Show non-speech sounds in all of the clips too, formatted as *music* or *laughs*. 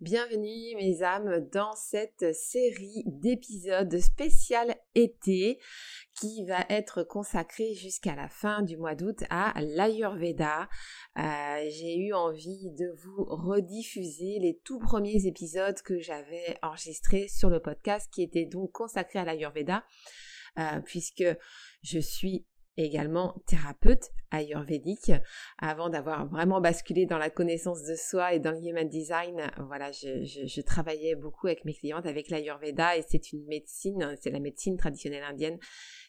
Bienvenue mes âmes dans cette série d'épisodes spécial été qui va être consacrée jusqu'à la fin du mois d'août à l'Ayurveda. Euh, j'ai eu envie de vous rediffuser les tout premiers épisodes que j'avais enregistrés sur le podcast qui étaient donc consacrés à l'Ayurveda euh, puisque je suis également thérapeute ayurvédique. Avant d'avoir vraiment basculé dans la connaissance de soi et dans le human design, voilà, je, travaillais beaucoup avec mes clientes avec l'ayurveda et c'est une médecine, c'est la médecine traditionnelle indienne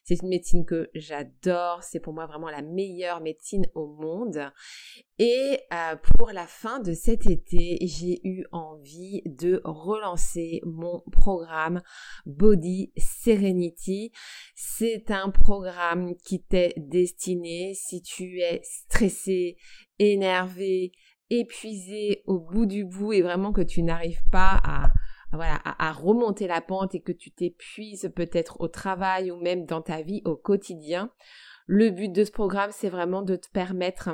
c'est une médecine que j'adore. C'est pour moi vraiment la meilleure médecine au monde. Et euh, pour la fin de cet été, j'ai eu envie de relancer mon programme Body Serenity. C'est un programme qui t'est destiné si tu es stressé, énervé, épuisé au bout du bout et vraiment que tu n'arrives pas à à, remonter la pente et que tu t'épuises peut-être au travail ou même dans ta vie au quotidien. Le but de ce programme, c'est vraiment de te permettre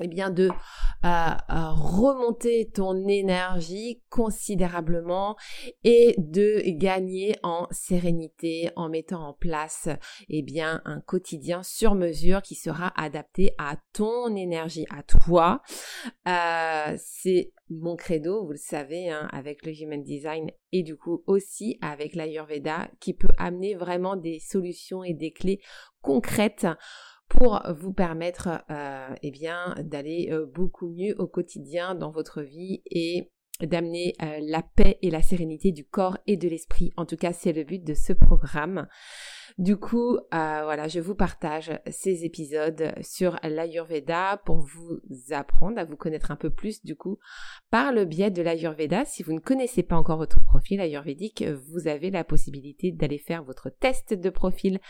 eh bien de euh, euh, remonter ton énergie considérablement et de gagner en sérénité en mettant en place eh bien un quotidien sur mesure qui sera adapté à ton énergie à toi. Euh, c'est mon credo vous le savez hein, avec le human design et du coup aussi avec l'ayurveda qui peut amener vraiment des solutions et des clés concrètes pour vous permettre euh, eh d'aller euh, beaucoup mieux au quotidien dans votre vie et d'amener euh, la paix et la sérénité du corps et de l'esprit. En tout cas, c'est le but de ce programme. Du coup, euh, voilà, je vous partage ces épisodes sur l'Ayurveda pour vous apprendre à vous connaître un peu plus, du coup, par le biais de l'Ayurveda. Si vous ne connaissez pas encore votre profil ayurvédique, vous avez la possibilité d'aller faire votre test de profil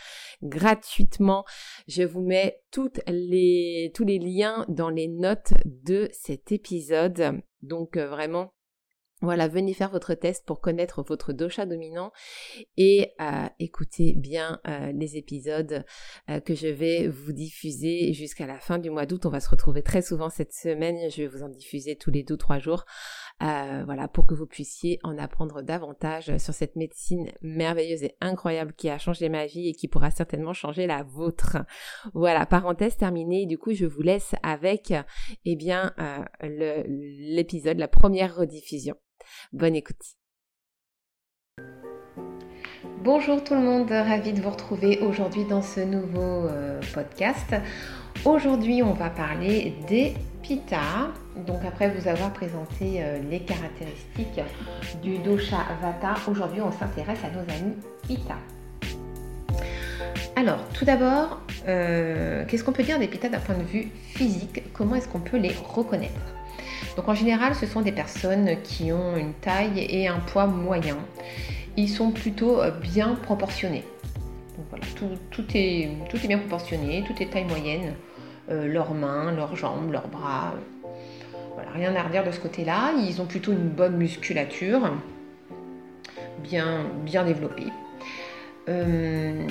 gratuitement. Je vous mets toutes les, tous les liens dans les notes de cet épisode. Donc, euh, vraiment, voilà, venez faire votre test pour connaître votre dosha dominant et euh, écoutez bien euh, les épisodes euh, que je vais vous diffuser jusqu'à la fin du mois d'août. On va se retrouver très souvent cette semaine. Je vais vous en diffuser tous les deux trois jours. voilà, pour que vous puissiez en apprendre davantage sur cette médecine merveilleuse et incroyable qui a changé ma vie et qui pourra certainement changer la vôtre. Voilà, parenthèse terminée. Du coup, je vous laisse avec eh bien l'épisode, la première rediffusion. Bonne écoute. Bonjour tout le monde, ravi de vous retrouver aujourd'hui dans ce nouveau euh, podcast. Aujourd'hui, on va parler des Pitta. Donc après vous avoir présenté euh, les caractéristiques du dosha Vata, aujourd'hui on s'intéresse à nos amis Pitta. Alors, tout d'abord, euh, qu'est-ce qu'on peut dire des Pitta d'un point de vue physique? Comment est-ce qu'on peut les reconnaître? Donc en général, ce sont des personnes qui ont une taille et un poids moyen. Ils sont plutôt euh, bien proportionnés. Tout, est, bien proportionné, tout est taille moyenne. Euh, leurs mains, leurs jambes, leurs bras. Voilà, rien à redire de ce côté-là. Ils ont plutôt une bonne musculature, bien, développée. Euh,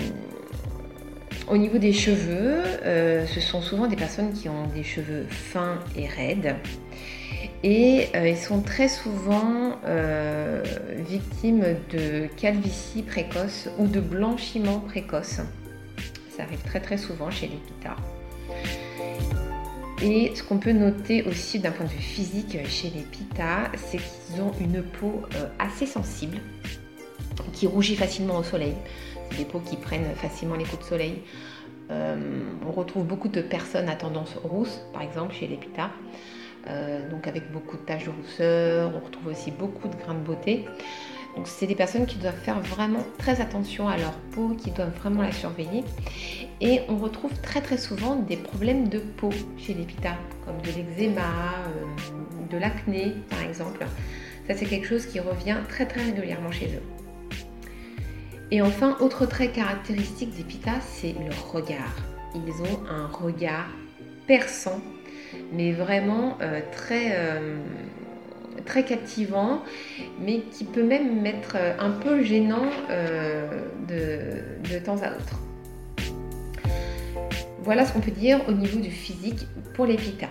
au niveau des cheveux, ce sont souvent des personnes qui ont des cheveux fins et raides et euh, ils sont très souvent euh, victimes de calvitie précoce ou de blanchiment précoce. Ça arrive très très souvent chez les pitards. Et ce qu'on peut noter aussi d'un point de vue physique chez les pitas, c'est qu'ils ont une peau euh, assez sensible, qui rougit facilement au soleil. Des peaux qui prennent facilement les coups de soleil. Euh, on retrouve beaucoup de personnes à tendance rousse, par exemple, chez les pitas. Euh, donc avec beaucoup de taches de rousseur, on retrouve aussi beaucoup de grains de beauté. Donc c'est des personnes qui doivent faire vraiment très attention à leur peau, qui doivent vraiment la surveiller. Et on retrouve très très souvent des problèmes de peau chez les comme de l'eczéma, euh, de l'acné par exemple. Ça c'est quelque chose qui revient très très régulièrement chez eux. Et enfin, autre trait caractéristique des pitas, c'est leur regard. Ils ont un regard perçant, mais vraiment euh, très... Euh, très captivant, mais qui peut même être euh, un peu gênant euh, de, temps à autre. Voilà ce qu'on peut dire au niveau du physique pour les pitas.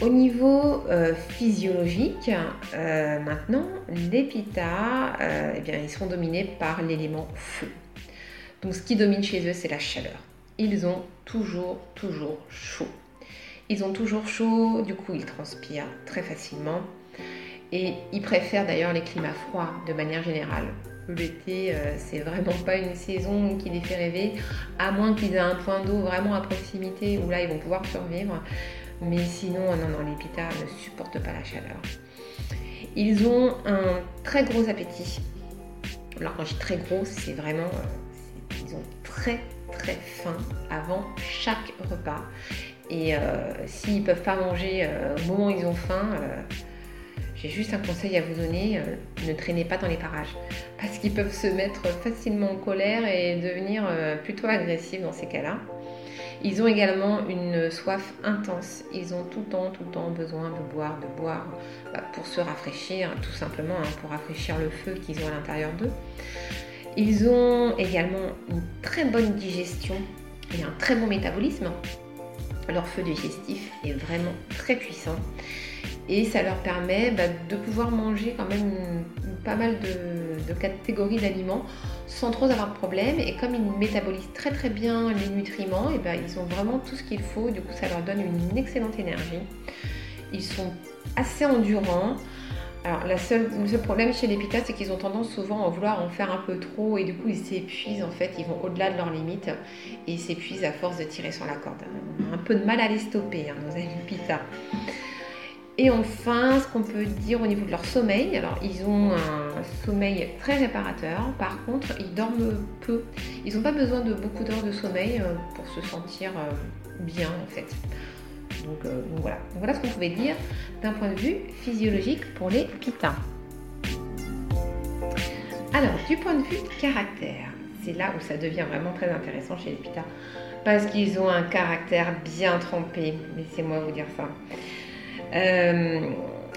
Au niveau euh, physiologique, maintenant, les pitas, eh bien, ils sont dominés par l'élément feu. Donc ce qui domine chez eux, c'est la chaleur. Ils ont toujours, toujours chaud. Ils ont toujours chaud, du coup ils transpirent très facilement. Et ils préfèrent d'ailleurs les climats froids de manière générale. L'été, euh, c'est vraiment pas une saison qui les fait rêver, à moins qu'ils aient un point d'eau vraiment à proximité où là ils vont pouvoir survivre. Mais sinon, non, non, les pitas ne supportent pas la chaleur. Ils ont un très gros appétit. Alors quand je dis très gros, c'est vraiment, euh, ils ont très très faim avant chaque repas. Et euh, s'ils ne peuvent pas manger au moment où ils ont faim, j'ai juste un conseil à vous donner, euh, ne traînez pas dans les parages. Parce qu'ils peuvent se mettre facilement en colère et devenir euh, plutôt agressifs dans ces cas-là. Ils ont également une soif intense. Ils ont tout le temps, tout le temps besoin de boire, de boire bah, pour se rafraîchir, tout simplement, hein, pour rafraîchir le feu qu'ils ont à l'intérieur d'eux. Ils ont également une très bonne digestion et un très bon métabolisme. Leur feu digestif est vraiment très puissant et ça leur permet bah, de pouvoir manger quand même pas mal de, catégories d'aliments sans trop avoir de problème. Et comme ils métabolisent très très bien les nutriments, et ben, ils ont vraiment tout ce qu'il faut. Du coup, ça leur donne une excellente énergie. Ils sont assez endurants. Alors, le seul problème chez les pitas, c'est qu'ils ont tendance souvent à vouloir en faire un peu trop et du coup, ils s'épuisent en fait, ils vont au-delà de leurs limites et ils s'épuisent à force de tirer sur la corde. On a un peu de mal à les stopper, hein, nos amis pitas. Et enfin, ce qu'on peut dire au niveau de leur sommeil, alors ils ont un sommeil très réparateur, par contre ils dorment peu, ils n'ont pas besoin de beaucoup d'heures de sommeil euh, pour se sentir euh, bien en fait. Euh, donc, voilà. voilà ce qu'on pouvait dire d'un point de vue physiologique pour les pitas. Alors, du point de vue caractère, c'est là où ça devient vraiment très intéressant chez les pitas, parce qu'ils ont un caractère bien trempé, laissez-moi vous dire ça. Euh,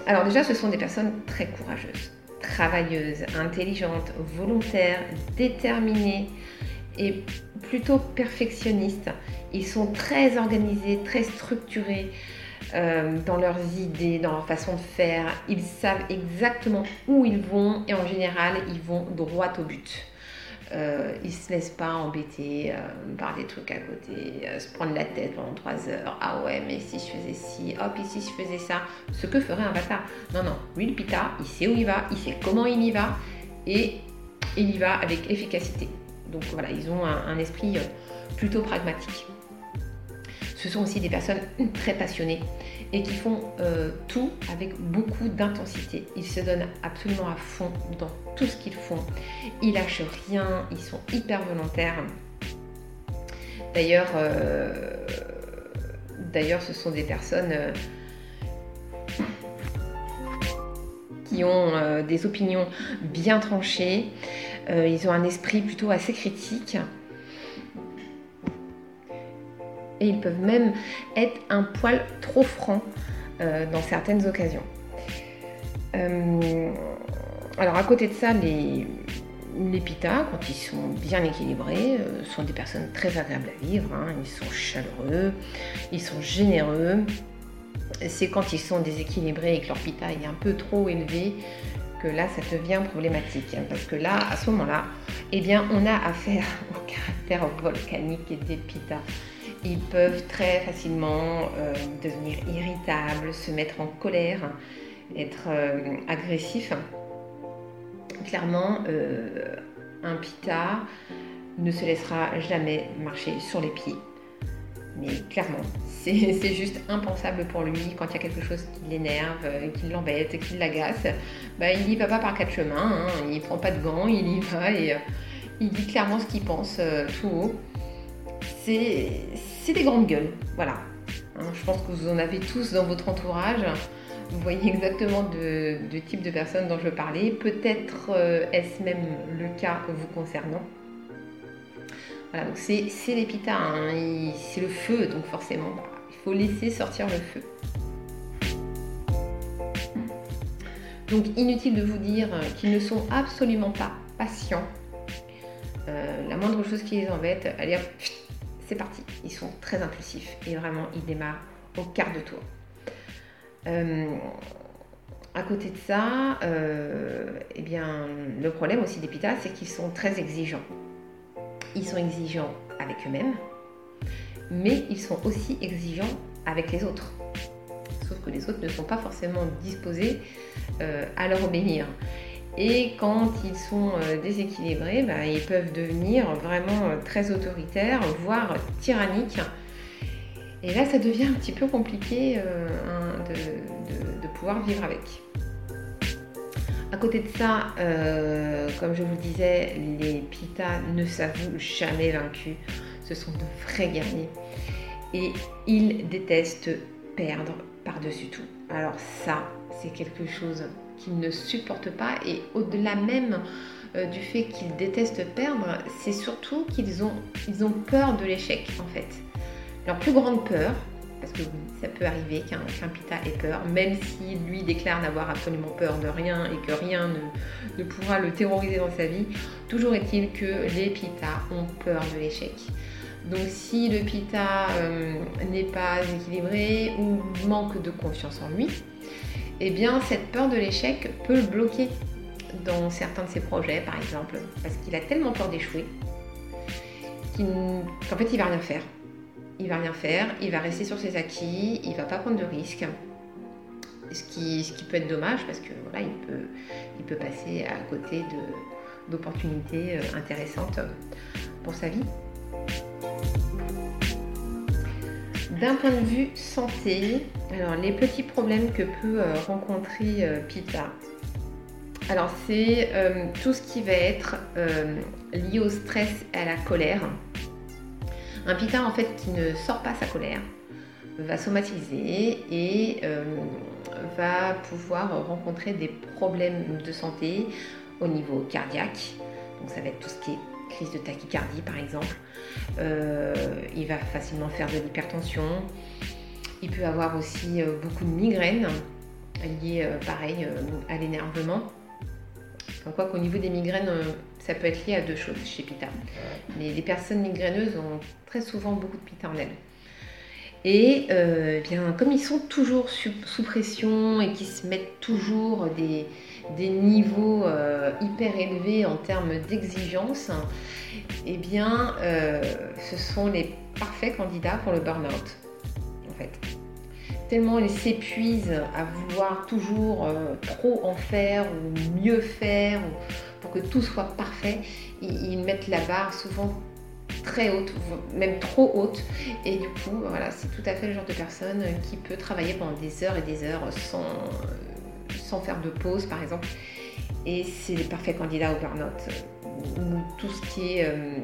alors déjà, ce sont des personnes très courageuses, travailleuses, intelligentes, volontaires, déterminées et plutôt perfectionnistes. Ils sont très organisés, très structurés euh, dans leurs idées, dans leur façon de faire. Ils savent exactement où ils vont et en général, ils vont droit au but. Euh, ils se laissent pas embêter euh, par des trucs à côté, euh, se prendre la tête pendant trois heures. Ah ouais, mais si je faisais ci, hop, ici je faisais ça, ce que ferait un bâtard. Non, non, lui le pita, il sait où il va, il sait comment il y va et il y va avec efficacité. Donc voilà, ils ont un esprit plutôt pragmatique. Ce sont aussi des personnes très passionnées et qui font euh, tout avec beaucoup d'intensité. Ils se donnent absolument à fond dans tout ce qu'ils font. Ils lâchent rien, ils sont hyper volontaires. D'ailleurs, euh, ce sont des personnes euh, qui ont des opinions bien tranchées. ils ont un esprit plutôt assez critique ils peuvent même être un poil trop francs euh, dans certaines occasions. Euh, alors à côté de ça, les, les quand ils sont bien équilibrés, euh, sont des personnes très agréables à vivre. Hein. Ils sont chaleureux, ils sont généreux. C'est quand ils sont déséquilibrés et que leur pita est un peu trop élevé que là, ça devient problématique. Parce que là, à ce moment-là, eh bien, on a affaire *laughs* au caractère volcanique des pitas ils peuvent très facilement euh, devenir irritables, se mettre en colère, être euh, agressifs. Clairement, euh, un pita ne se laissera jamais marcher sur les pieds. Mais clairement, c'est *laughs* juste impensable pour lui quand il y a quelque chose qui l'énerve, qui l'embête, qui l'agace. Bah, il n'y va pas par quatre chemins, hein. il prend pas de gants, il y va et il dit clairement ce qu'il pense tout haut c'est des grandes gueules. Voilà. Hein, je pense que vous en avez tous dans votre entourage. Vous voyez exactement de, type de personnes dont je parlais. Peut-être euh, est-ce même le cas vous concernant. Voilà, donc c'est l'épita, hein. c'est le feu, donc forcément, bah, il faut laisser sortir le feu. Donc inutile de vous dire qu'ils ne sont absolument pas patients. Euh, la moindre chose qui les embête, allez hop, c'est parti. Ils sont très impulsifs et vraiment, ils démarrent au quart de tour. Euh, à côté de ça, euh, eh bien, le problème aussi des pitas, c'est qu'ils sont très exigeants. Ils sont exigeants avec eux-mêmes, mais ils sont aussi exigeants avec les autres. Sauf que les autres ne sont pas forcément disposés euh, à leur obéir. Et quand ils sont euh, déséquilibrés, bah, ils peuvent devenir vraiment euh, très autoritaires, voire tyranniques. Et là, ça devient un petit peu compliqué euh, de, pouvoir vivre avec. À côté de ça, comme je vous disais, les pitas ne s'avouent jamais vaincus. Ce sont de vrais guerriers. Et ils détestent perdre par-dessus tout. Alors ça, c'est quelque chose qu'ils ne supportent pas et au-delà même euh, du fait qu'ils détestent perdre, c'est surtout qu'ils ont, ils ont peur de l'échec en fait. Leur plus grande peur, parce que ça peut arriver qu'un pita ait peur, même si lui déclare n'avoir absolument peur de rien et que rien ne, pourra le terroriser dans sa vie, toujours est-il que les pitas ont peur de l'échec. Donc si le pita euh, n'est pas équilibré ou manque de confiance en lui, eh bien cette peur de l'échec peut le bloquer dans certains de ses projets, par exemple, parce qu'il a tellement peur d'échouer qu'en fait il va rien faire. Il va rien faire, il va rester sur ses acquis, il va pas prendre de risques. Ce qui, peut être dommage parce que voilà, il peut passer à côté d'opportunités euh, intéressantes pour sa vie. D'un point de vue santé, alors les petits problèmes que peut euh, rencontrer euh, Pita. Alors c'est euh, tout ce qui va être lié au stress et à la colère. Un Pita en fait qui ne sort pas sa colère va somatiser et va pouvoir rencontrer des problèmes de santé au niveau cardiaque. Donc ça va être tout ce qui est crise de tachycardie par exemple. Euh, il va facilement faire de l'hypertension. Il peut avoir aussi euh, beaucoup de migraines liées euh, pareil à l'énervement. Quoi qu'au niveau des migraines, ça peut être lié à deux choses chez Pita. Mais les personnes migraineuses ont très souvent beaucoup de Pita en elles. Et bien, comme ils sont toujours sous pression et qu'ils se mettent toujours des, des niveaux euh, hyper élevés en termes d'exigence, eh bien, euh, ce sont les parfaits candidats pour le burn-out, en fait. Tellement ils s'épuisent à vouloir toujours euh, trop en faire ou mieux faire pour que tout soit parfait, ils, mettent la barre souvent très haute, même trop haute. Et du coup, voilà, c'est tout à fait le genre de personne qui peut travailler pendant des heures et des heures sans sans faire de pause par exemple. Et c'est le parfait candidat au burn-out ou tout ce qui est euh,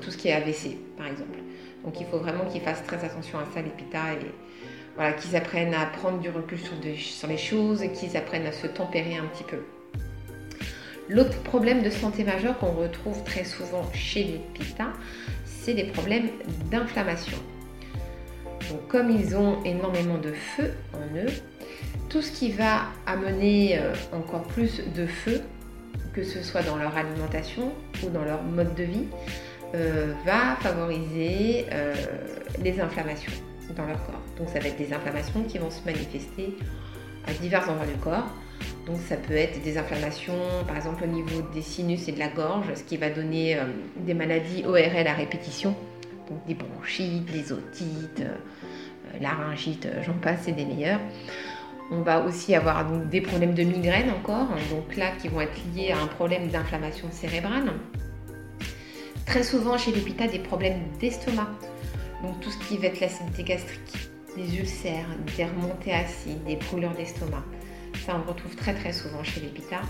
tout ce qui est AVC par exemple. Donc il faut vraiment qu'ils fassent très attention à ça, les pita, et voilà, qu'ils apprennent à prendre du recul sur, sur les choses, qu'ils apprennent à se tempérer un petit peu. L'autre problème de santé majeur qu'on retrouve très souvent chez les pita, c'est des problèmes d'inflammation. Donc comme ils ont énormément de feu en eux, tout ce qui va amener euh, encore plus de feu, que ce soit dans leur alimentation ou dans leur mode de vie, euh, va favoriser euh, les inflammations dans leur corps. Donc ça va être des inflammations qui vont se manifester à divers endroits du corps. Donc ça peut être des inflammations par exemple au niveau des sinus et de la gorge, ce qui va donner des maladies ORL à répétition donc des bronchites, des otites, laryngite, j'en passe, c'est des meilleurs. On va aussi avoir des problèmes de migraine encore, donc là qui vont être liés à un problème d'inflammation cérébrale. Très souvent chez l'hôpital, des problèmes d'estomac, donc tout ce qui va être l'acidité gastrique, des ulcères, des remontées acides, des brûlures d'estomac. Ça, on retrouve très très souvent chez l'hôpital.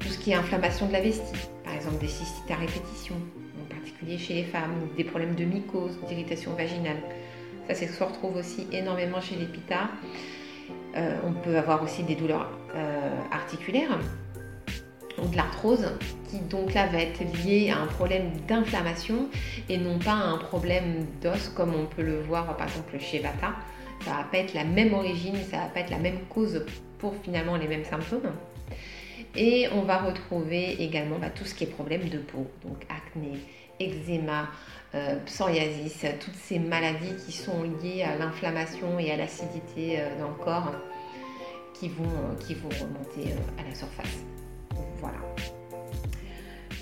Tout ce qui est inflammation de la vestie, par exemple des cystites à répétition, en particulier chez les femmes, des problèmes de mycose, d'irritation vaginale. Ça, c'est ce qu'on retrouve aussi énormément chez l'hôpital. Euh, on peut avoir aussi des douleurs euh, articulaires ou de l'arthrose qui donc là va être liée à un problème d'inflammation et non pas à un problème d'os comme on peut le voir par exemple chez Vata. Ça va pas être la même origine, ça va pas être la même cause pour finalement les mêmes symptômes. Et on va retrouver également bah, tout ce qui est problème de peau, donc acné, eczéma, euh, psoriasis, toutes ces maladies qui sont liées à l'inflammation et à l'acidité euh, dans le corps qui vont, euh, qui vont remonter à la surface. Voilà.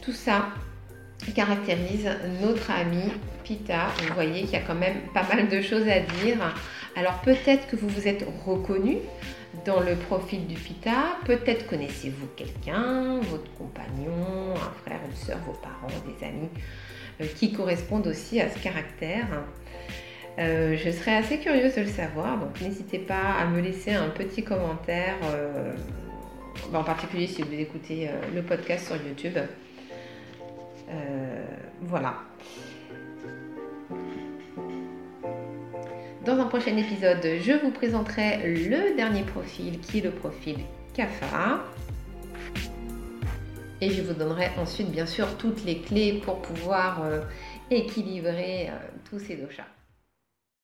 Tout ça caractérise notre ami Pita. Vous voyez qu'il y a quand même pas mal de choses à dire. Alors peut-être que vous vous êtes reconnu dans le profil du Pita. Peut-être connaissez-vous quelqu'un, votre compagnon, un frère, une soeur, vos parents, des amis, euh, qui correspondent aussi à ce caractère. Euh, je serais assez curieuse de le savoir, donc n'hésitez pas à me laisser un petit commentaire, euh, en particulier si vous écoutez le podcast sur YouTube. voilà. Dans un prochain épisode, je vous présenterai le dernier profil qui est le profil CAFA. Et je vous donnerai ensuite bien sûr toutes les clés pour pouvoir euh, équilibrer euh, tous ces doshas.